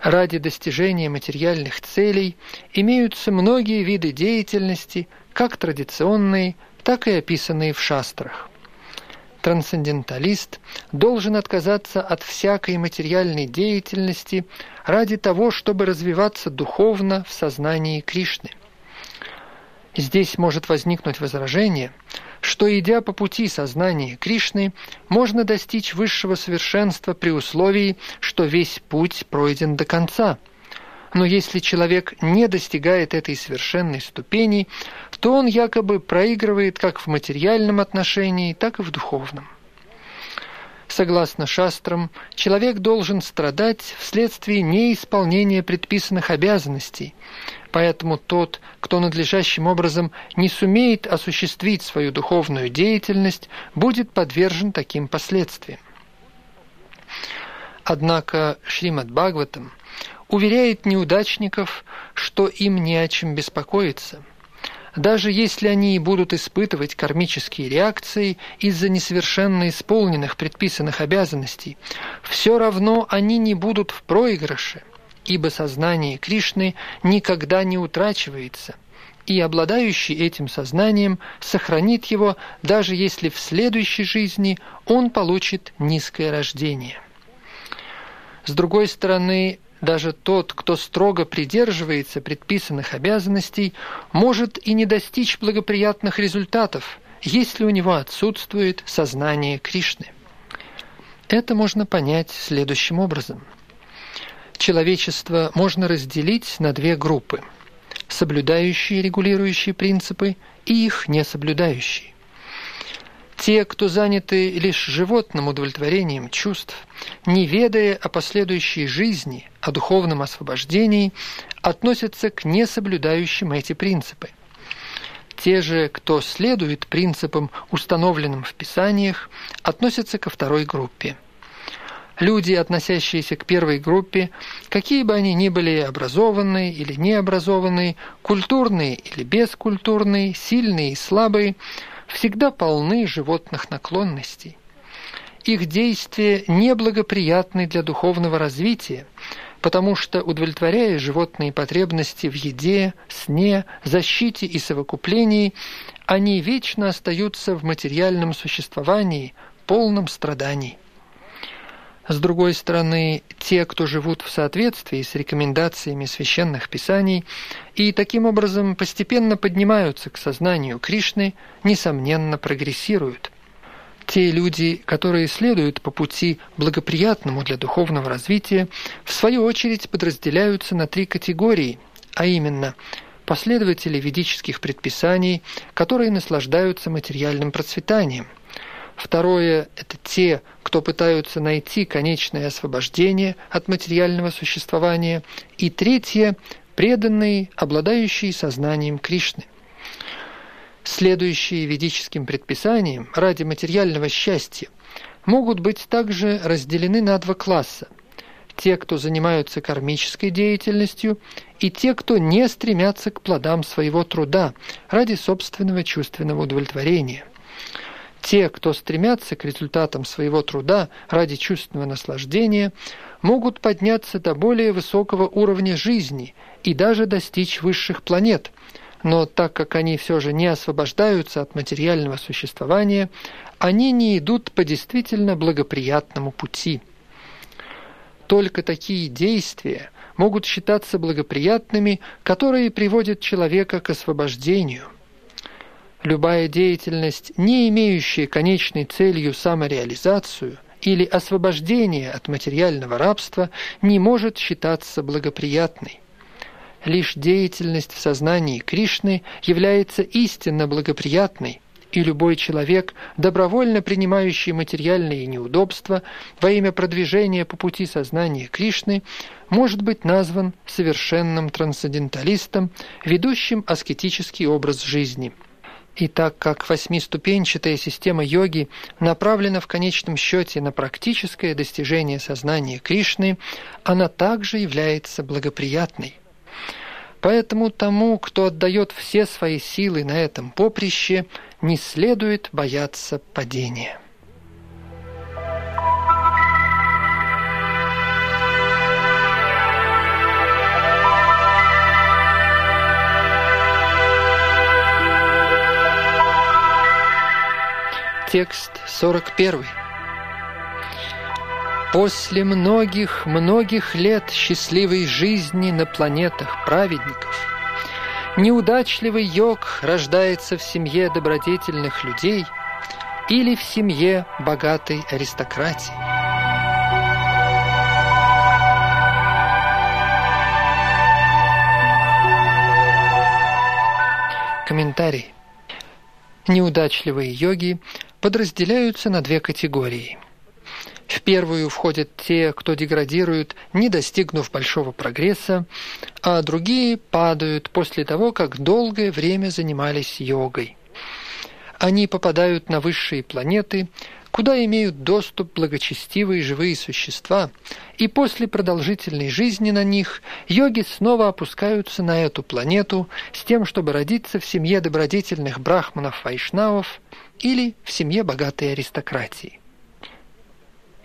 Ради достижения материальных целей имеются многие виды деятельности, как традиционные, так и описанные в шастрах. Трансценденталист должен отказаться от всякой материальной деятельности ради того, чтобы развиваться духовно в сознании Кришны. Здесь может возникнуть возражение, что, идя по пути сознания Кришны, можно достичь высшего совершенства при условии, что весь путь пройден до конца. Но если человек не достигает этой совершенной ступени, то он якобы проигрывает как в материальном отношении, так и в духовном. Согласно шастрам, человек должен страдать вследствие неисполнения предписанных обязанностей, поэтому тот, кто надлежащим образом не сумеет осуществить свою духовную деятельность, будет подвержен таким последствиям. Однако Шримад Бхагаватам уверяет неудачников, что им не о чем беспокоиться – даже если они и будут испытывать кармические реакции из-за несовершенно исполненных предписанных обязанностей, все равно они не будут в проигрыше, ибо сознание Кришны никогда не утрачивается, и обладающий этим сознанием сохранит его, даже если в следующей жизни он получит низкое рождение. С другой стороны, даже тот, кто строго придерживается предписанных обязанностей, может и не достичь благоприятных результатов, если у него отсутствует сознание Кришны. Это можно понять следующим образом. Человечество можно разделить на две группы – соблюдающие регулирующие принципы и их несоблюдающие. Те, кто заняты лишь животным удовлетворением чувств, не ведая о последующей жизни, о духовном освобождении, относятся к несоблюдающим эти принципы. Те же, кто следует принципам, установленным в Писаниях, относятся ко второй группе. Люди, относящиеся к первой группе, какие бы они ни были образованные или необразованные, культурные или бескультурные, сильные и слабые, всегда полны животных наклонностей. Их действия неблагоприятны для духовного развития, потому что, удовлетворяя животные потребности в еде, сне, защите и совокуплении, они вечно остаются в материальном существовании, полном страданий. С другой стороны, те, кто живут в соответствии с рекомендациями священных писаний и таким образом постепенно поднимаются к сознанию Кришны, несомненно прогрессируют. Те люди, которые следуют по пути благоприятному для духовного развития, в свою очередь подразделяются на три категории, а именно последователи ведических предписаний, которые наслаждаются материальным процветанием – Второе – это те, кто пытаются найти конечное освобождение от материального существования. И третье – преданные, обладающие сознанием Кришны. Следующие ведическим предписаниям ради материального счастья могут быть также разделены на два класса. Те, кто занимаются кармической деятельностью, и те, кто не стремятся к плодам своего труда ради собственного чувственного удовлетворения – те, кто стремятся к результатам своего труда ради чувственного наслаждения, могут подняться до более высокого уровня жизни и даже достичь высших планет. Но так как они все же не освобождаются от материального существования, они не идут по действительно благоприятному пути. Только такие действия могут считаться благоприятными, которые приводят человека к освобождению – Любая деятельность, не имеющая конечной целью самореализацию или освобождение от материального рабства, не может считаться благоприятной. Лишь деятельность в сознании Кришны является истинно благоприятной, и любой человек, добровольно принимающий материальные неудобства во имя продвижения по пути сознания Кришны, может быть назван совершенным трансценденталистом, ведущим аскетический образ жизни – и так как восьмиступенчатая система йоги направлена в конечном счете на практическое достижение сознания Кришны, она также является благоприятной. Поэтому тому, кто отдает все свои силы на этом поприще, не следует бояться падения. Текст 41. После многих-многих лет счастливой жизни на планетах праведников неудачливый йог рождается в семье добродетельных людей или в семье богатой аристократии. Комментарий. Неудачливые йоги подразделяются на две категории. В первую входят те, кто деградирует, не достигнув большого прогресса, а другие падают после того, как долгое время занимались йогой. Они попадают на высшие планеты, куда имеют доступ благочестивые живые существа, и после продолжительной жизни на них йоги снова опускаются на эту планету с тем, чтобы родиться в семье добродетельных брахманов-вайшнавов или в семье богатой аристократии.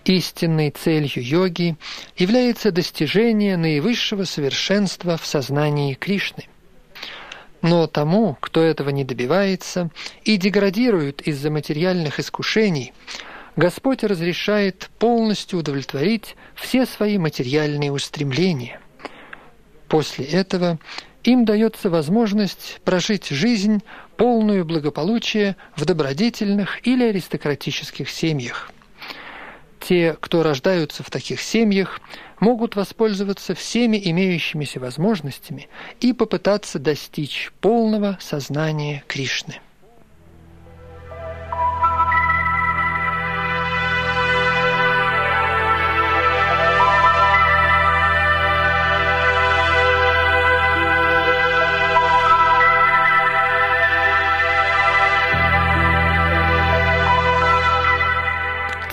Истинной целью йоги является достижение наивысшего совершенства в сознании Кришны. Но тому, кто этого не добивается и деградирует из-за материальных искушений, Господь разрешает полностью удовлетворить все свои материальные устремления. После этого им дается возможность прожить жизнь, полную благополучия в добродетельных или аристократических семьях. Те, кто рождаются в таких семьях, могут воспользоваться всеми имеющимися возможностями и попытаться достичь полного сознания Кришны.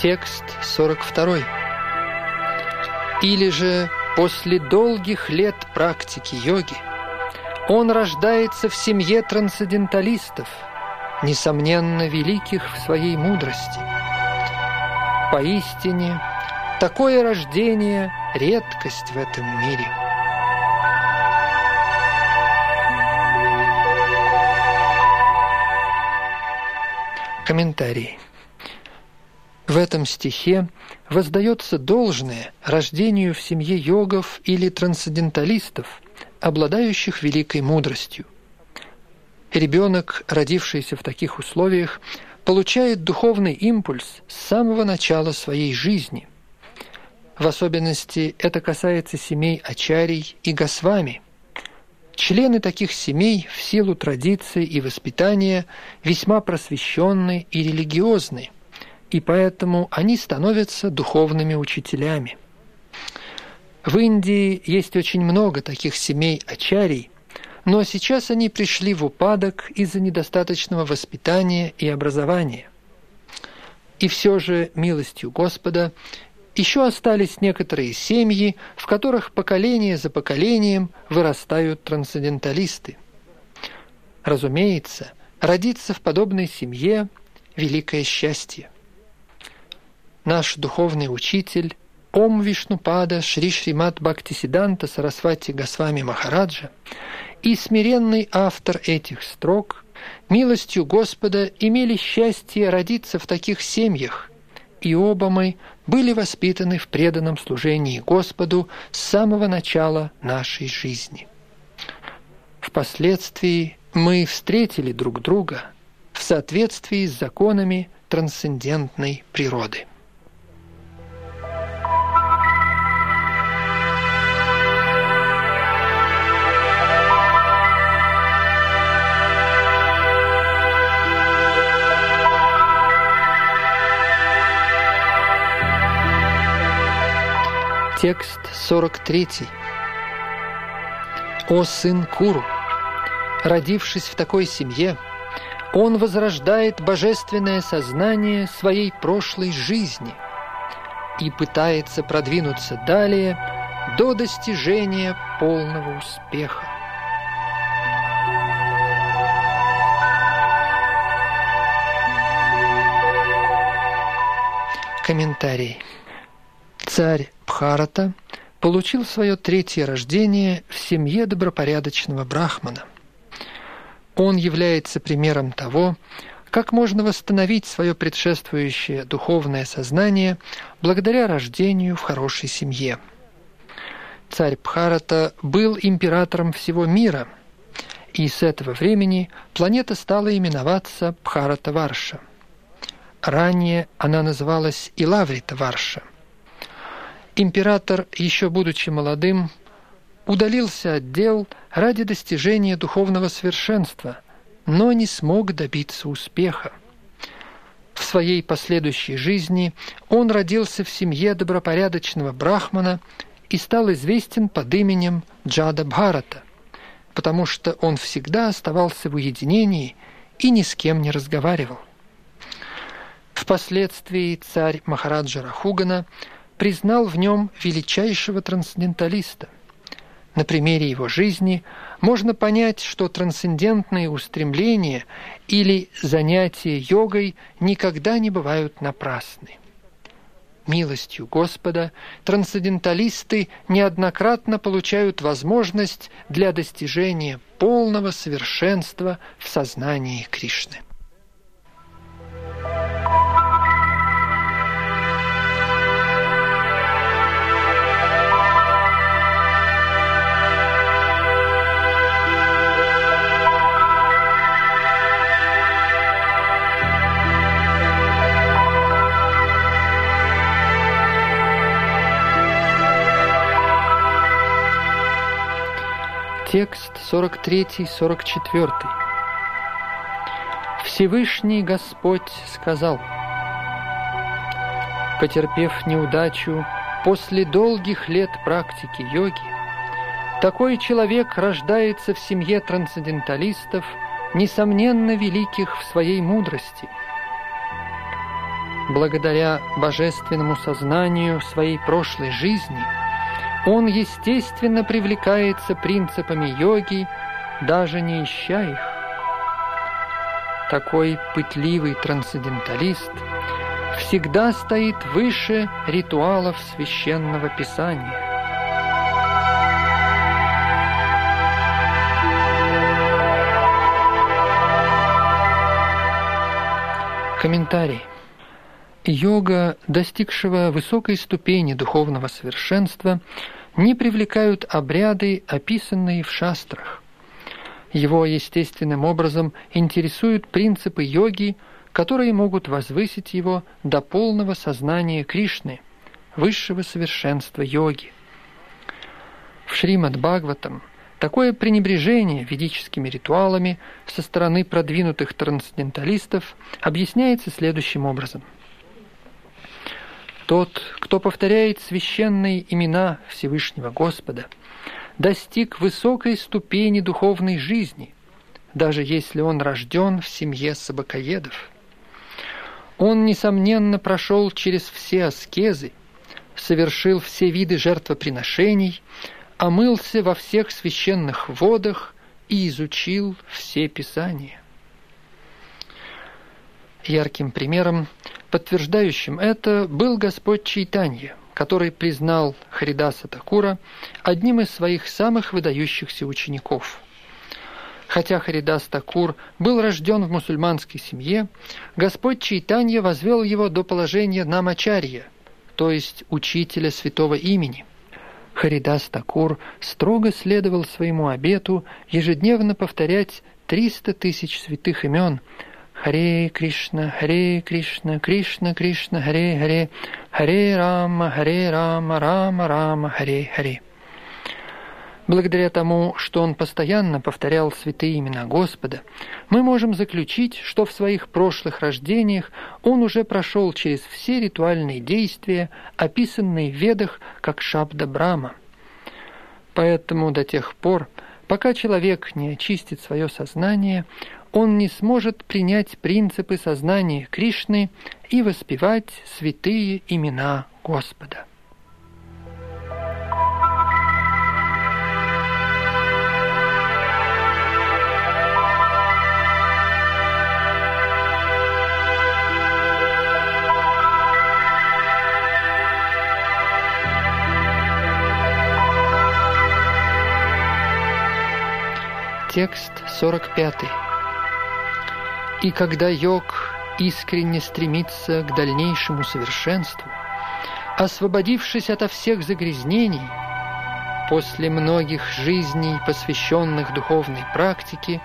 Текст 42. Или же после долгих лет практики йоги он рождается в семье трансценденталистов, несомненно великих в своей мудрости. Поистине, такое рождение – редкость в этом мире. Комментарий. В этом стихе воздается должное рождению в семье йогов или трансценденталистов, обладающих великой мудростью. Ребенок, родившийся в таких условиях, получает духовный импульс с самого начала своей жизни. В особенности это касается семей Ачарий и Госвами. Члены таких семей в силу традиций и воспитания весьма просвещенны и религиозны – и поэтому они становятся духовными учителями. В Индии есть очень много таких семей ачарий, но сейчас они пришли в упадок из-за недостаточного воспитания и образования. И все же, милостью Господа, еще остались некоторые семьи, в которых поколение за поколением вырастают трансценденталисты. Разумеется, родиться в подобной семье – великое счастье наш духовный учитель Ом Вишнупада Шри Шримат Бхактисиданта Сарасвати Госвами Махараджа и смиренный автор этих строк милостью Господа имели счастье родиться в таких семьях, и оба мы были воспитаны в преданном служении Господу с самого начала нашей жизни. Впоследствии мы встретили друг друга в соответствии с законами трансцендентной природы. Текст 43. «О сын Куру! Родившись в такой семье, он возрождает божественное сознание своей прошлой жизни и пытается продвинуться далее до достижения полного успеха. Комментарий. Царь Бхарата получил свое третье рождение в семье добропорядочного брахмана. Он является примером того, как можно восстановить свое предшествующее духовное сознание благодаря рождению в хорошей семье. Царь Бхарата был императором всего мира, и с этого времени планета стала именоваться Бхарата-Варша. Ранее она называлась Илаврита-Варша. Император, еще будучи молодым, удалился от дел ради достижения духовного совершенства, но не смог добиться успеха. В своей последующей жизни он родился в семье добропорядочного брахмана и стал известен под именем Джада Бхарата, потому что он всегда оставался в уединении и ни с кем не разговаривал. Впоследствии царь Махараджа Рахугана признал в нем величайшего трансценденталиста. На примере его жизни можно понять, что трансцендентные устремления или занятия йогой никогда не бывают напрасны. Милостью Господа трансценденталисты неоднократно получают возможность для достижения полного совершенства в сознании Кришны. Текст 43-44. Всевышний Господь сказал, потерпев неудачу после долгих лет практики йоги, такой человек рождается в семье трансценденталистов, несомненно великих в своей мудрости. Благодаря божественному сознанию своей прошлой жизни – он, естественно, привлекается принципами йоги, даже не ища их. Такой пытливый трансценденталист всегда стоит выше ритуалов священного писания. Комментарий. Йога, достигшего высокой ступени духовного совершенства, не привлекают обряды, описанные в шастрах. Его естественным образом интересуют принципы йоги, которые могут возвысить его до полного сознания Кришны, высшего совершенства йоги. В Шримад Бхагаватам такое пренебрежение ведическими ритуалами со стороны продвинутых трансценденталистов объясняется следующим образом – тот, кто повторяет священные имена Всевышнего Господа, достиг высокой ступени духовной жизни, даже если он рожден в семье собакоедов. Он, несомненно, прошел через все аскезы, совершил все виды жертвоприношений, омылся во всех священных водах и изучил все Писания. Ярким примером Подтверждающим это был Господь Чайтанья, который признал Харидаса Такура одним из своих самых выдающихся учеников. Хотя Харидас Такур был рожден в мусульманской семье, Господь Чайтанья возвел его до положения намачарья, то есть учителя святого имени. Харидас Такур строго следовал своему обету ежедневно повторять 300 тысяч святых имен – Харе Кришна, Харе Кришна, Кришна Кришна, Харе Харе, Харе Рама, Харе Рама, Рама Рама, Харе Харе. Благодаря тому, что он постоянно повторял святые имена Господа, мы можем заключить, что в своих прошлых рождениях он уже прошел через все ритуальные действия, описанные в Ведах как Шабда Брама. Поэтому до тех пор, пока человек не очистит свое сознание, он не сможет принять принципы сознания Кришны и воспевать святые имена Господа. Текст 45. И когда йог искренне стремится к дальнейшему совершенству, освободившись ото всех загрязнений, после многих жизней, посвященных духовной практике,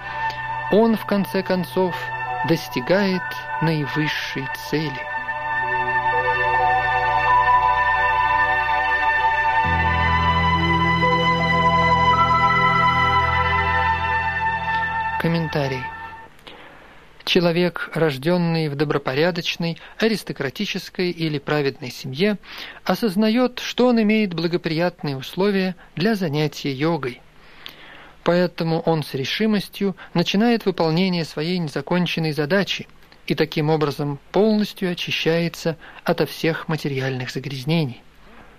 он, в конце концов, достигает наивысшей цели. Комментарий. Человек, рожденный в добропорядочной, аристократической или праведной семье, осознает, что он имеет благоприятные условия для занятия йогой. Поэтому он с решимостью начинает выполнение своей незаконченной задачи и таким образом полностью очищается ото всех материальных загрязнений.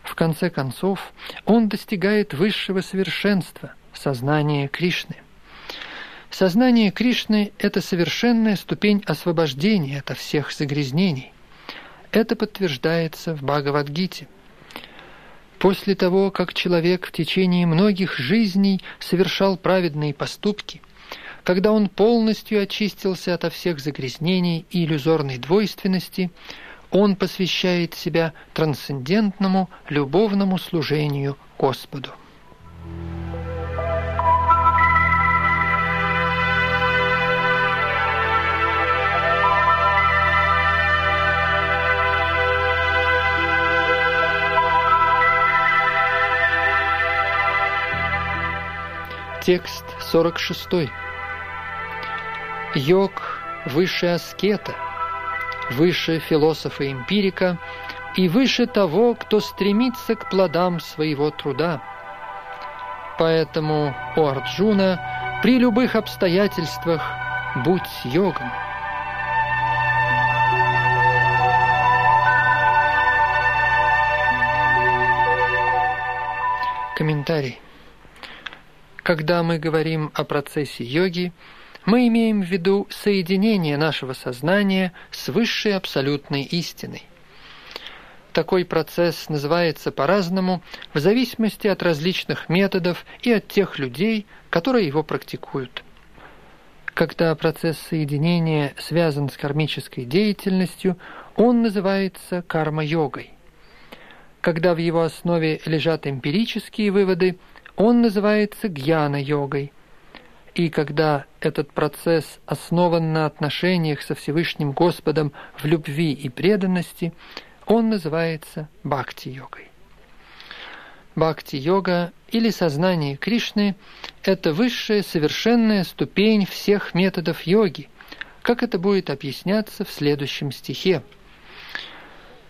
В конце концов, он достигает высшего совершенства – сознания Кришны. Сознание Кришны – это совершенная ступень освобождения от всех загрязнений. Это подтверждается в Бхагавадгите. После того, как человек в течение многих жизней совершал праведные поступки, когда он полностью очистился ото всех загрязнений и иллюзорной двойственности, он посвящает себя трансцендентному любовному служению Господу. Текст 46. Йог выше аскета, выше философа-эмпирика и выше того, кто стремится к плодам своего труда. Поэтому, у Арджуна, при любых обстоятельствах будь йогом. Комментарий. Когда мы говорим о процессе йоги, мы имеем в виду соединение нашего сознания с высшей абсолютной истиной. Такой процесс называется по-разному в зависимости от различных методов и от тех людей, которые его практикуют. Когда процесс соединения связан с кармической деятельностью, он называется карма-йогой. Когда в его основе лежат эмпирические выводы – он называется гьяна-йогой. И когда этот процесс основан на отношениях со Всевышним Господом в любви и преданности, он называется бхакти-йогой. Бхакти-йога или сознание Кришны – это высшая совершенная ступень всех методов йоги, как это будет объясняться в следующем стихе.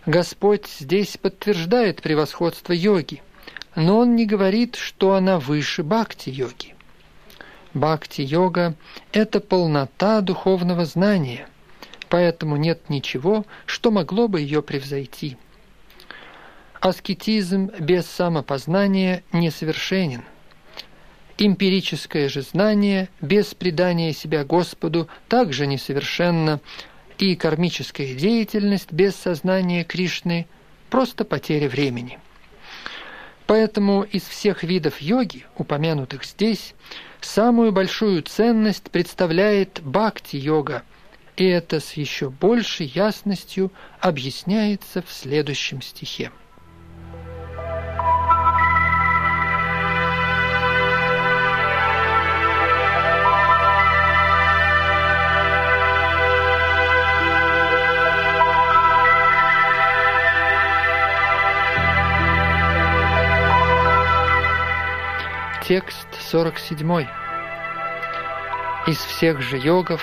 Господь здесь подтверждает превосходство йоги – но он не говорит, что она выше бхакти-йоги. Бхакти-йога – это полнота духовного знания, поэтому нет ничего, что могло бы ее превзойти. Аскетизм без самопознания несовершенен. Эмпирическое же знание без предания себя Господу также несовершенно, и кармическая деятельность без сознания Кришны – просто потеря времени. Поэтому из всех видов йоги, упомянутых здесь, самую большую ценность представляет бхакти-йога, и это с еще большей ясностью объясняется в следующем стихе. Текст 47. Из всех же йогов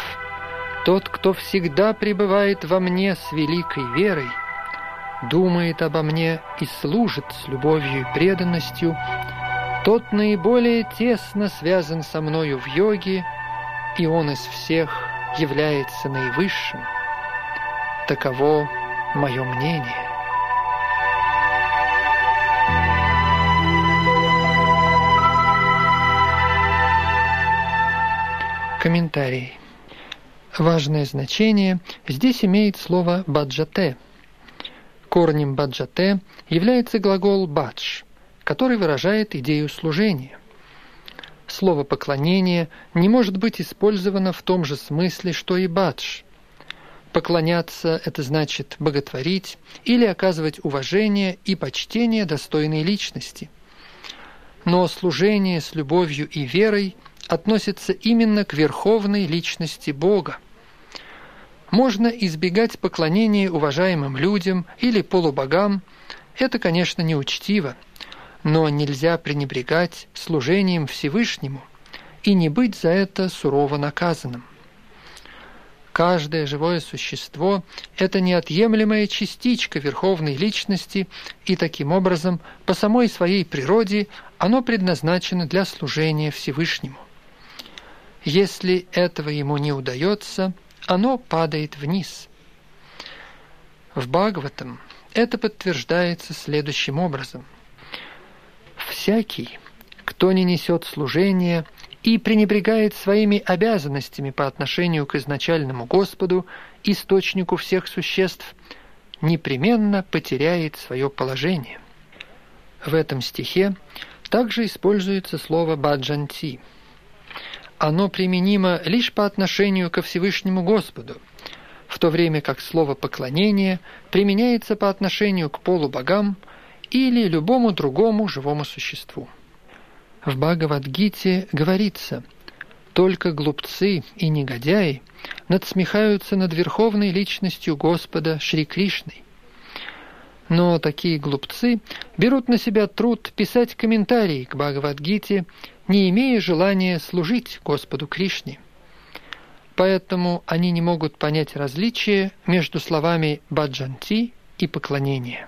тот, кто всегда пребывает во мне с великой верой, думает обо мне и служит с любовью и преданностью, тот наиболее тесно связан со мною в йоге, и он из всех является наивысшим. Таково мое мнение. Комментарий. Важное значение здесь имеет слово «баджате». Корнем «баджате» является глагол «бадж», который выражает идею служения. слово «поклонение» не может быть использовано в том же смысле, что и «бадж». Поклоняться – это значит боготворить или оказывать уважение и почтение достойной личности. Но служение с любовью и верой относится именно к верховной личности Бога. Можно избегать поклонения уважаемым людям или полубогам, это, конечно, неучтиво, но нельзя пренебрегать служением Всевышнему и не быть за это сурово наказанным. Каждое живое существо – это неотъемлемая частичка верховной личности, и таким образом, по самой своей природе, оно предназначено для служения Всевышнему. Если этого ему не удается, оно падает вниз. В Бхагаватам это подтверждается следующим образом. «Всякий, кто не несет служения и пренебрегает своими обязанностями по отношению к изначальному Господу, источнику всех существ, непременно потеряет свое положение». В этом стихе также используется слово «баджанти». Оно применимо лишь по отношению ко Всевышнему Господу – в то время как слово «поклонение» применяется по отношению к полубогам или любому другому живому существу. В Бхагавадгите говорится «Только глупцы и негодяи надсмехаются над верховной личностью Господа Шри Кришной». Но такие глупцы берут на себя труд писать комментарии к Бхагавадгите, не имея желания служить Господу Кришне – поэтому они не могут понять различие между словами «баджанти» и «поклонение».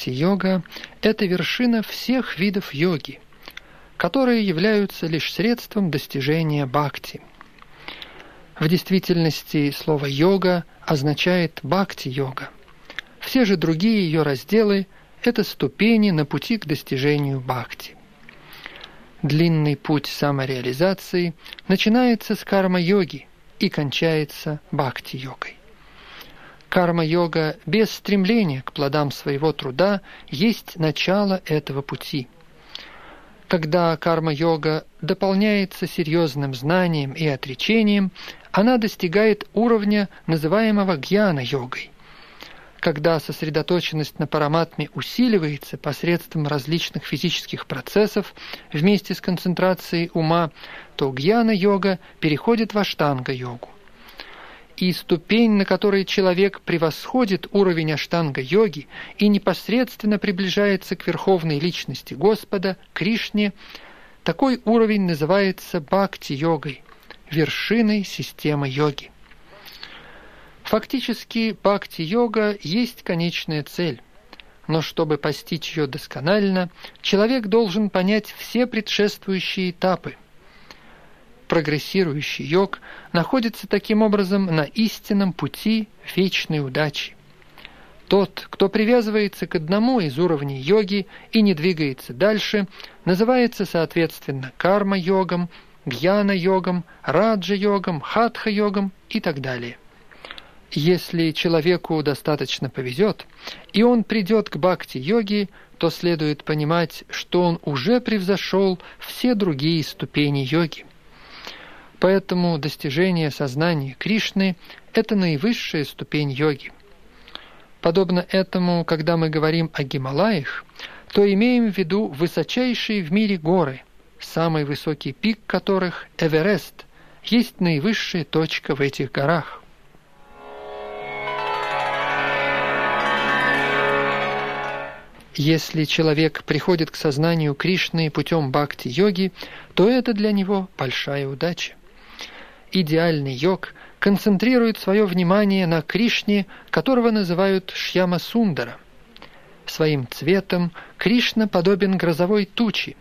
Бхакти-йога это вершина всех видов йоги, которые являются лишь средством достижения бхакти. В действительности слово «йога» означает «бхакти-йога». Все же другие ее разделы – это ступени на пути к достижению бхакти. Длинный путь самореализации начинается с карма-йоги и кончается бхакти-йогой. Карма-йога без стремления к плодам своего труда есть начало этого пути. Когда карма-йога дополняется серьезным знанием и отречением, она достигает уровня, называемого гьяна-йогой. Когда сосредоточенность на параматме усиливается посредством различных физических процессов вместе с концентрацией ума, то гьяна-йога переходит в аштанга-йогу и ступень, на которой человек превосходит уровень аштанга-йоги и непосредственно приближается к верховной личности Господа, Кришне, такой уровень называется бхакти-йогой, вершиной системы йоги. Фактически бхакти-йога есть конечная цель, но чтобы постичь ее досконально, человек должен понять все предшествующие этапы – прогрессирующий йог находится таким образом на истинном пути вечной удачи. Тот, кто привязывается к одному из уровней йоги и не двигается дальше, называется соответственно карма-йогом, гьяна-йогом, раджа-йогом, хатха-йогом и так далее. Если человеку достаточно повезет, и он придет к бхакти-йоге, то следует понимать, что он уже превзошел все другие ступени йоги. Поэтому достижение сознания Кришны – это наивысшая ступень йоги. Подобно этому, когда мы говорим о Гималаях, то имеем в виду высочайшие в мире горы, самый высокий пик которых – Эверест, есть наивысшая точка в этих горах. Если человек приходит к сознанию Кришны путем бхакти-йоги, то это для него большая удача идеальный йог концентрирует свое внимание на Кришне, которого называют Шьяма Сундара. Своим цветом Кришна подобен грозовой туче.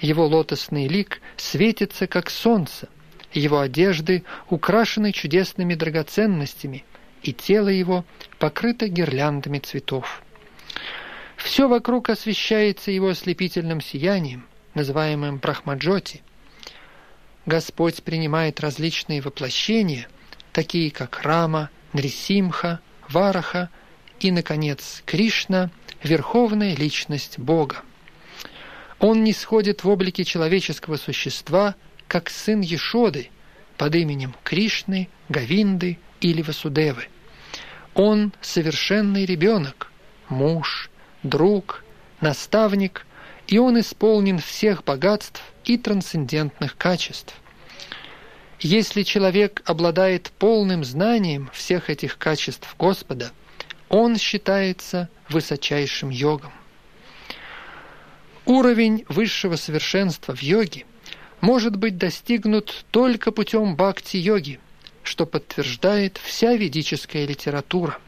Его лотосный лик светится, как солнце. Его одежды украшены чудесными драгоценностями, и тело его покрыто гирляндами цветов. Все вокруг освещается его ослепительным сиянием, называемым Брахмаджоти. Господь принимает различные воплощения, такие как Рама, Нрисимха, Вараха и, наконец, Кришна, верховная личность Бога. Он не сходит в облике человеческого существа, как сын Ешоды, под именем Кришны, Гавинды или Васудевы. Он совершенный ребенок, муж, друг, наставник, и он исполнен всех богатств и трансцендентных качеств. Если человек обладает полным знанием всех этих качеств Господа, он считается высочайшим йогом. Уровень высшего совершенства в йоге может быть достигнут только путем бхакти-йоги, что подтверждает вся ведическая литература.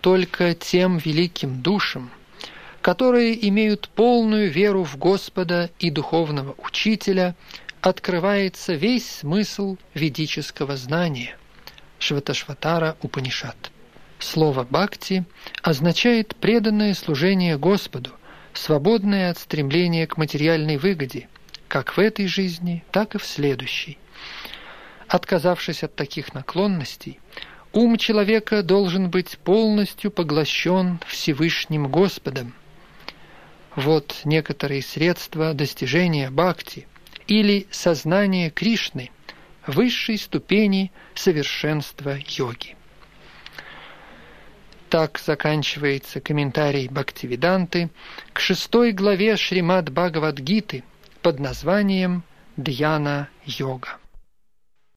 Только тем великим душам, которые имеют полную веру в Господа и духовного учителя, открывается весь смысл ведического знания. Шваташватара Упанишат. Слово «бхакти» означает преданное служение Господу, свободное от стремления к материальной выгоде, как в этой жизни, так и в следующей. Отказавшись от таких наклонностей, ум человека должен быть полностью поглощен Всевышним Господом. Вот некоторые средства достижения бхакти или сознания Кришны, высшей ступени совершенства йоги. Так заканчивается комментарий Бхактивиданты к шестой главе Шримад Бхагавадгиты под названием «Дьяна-йога».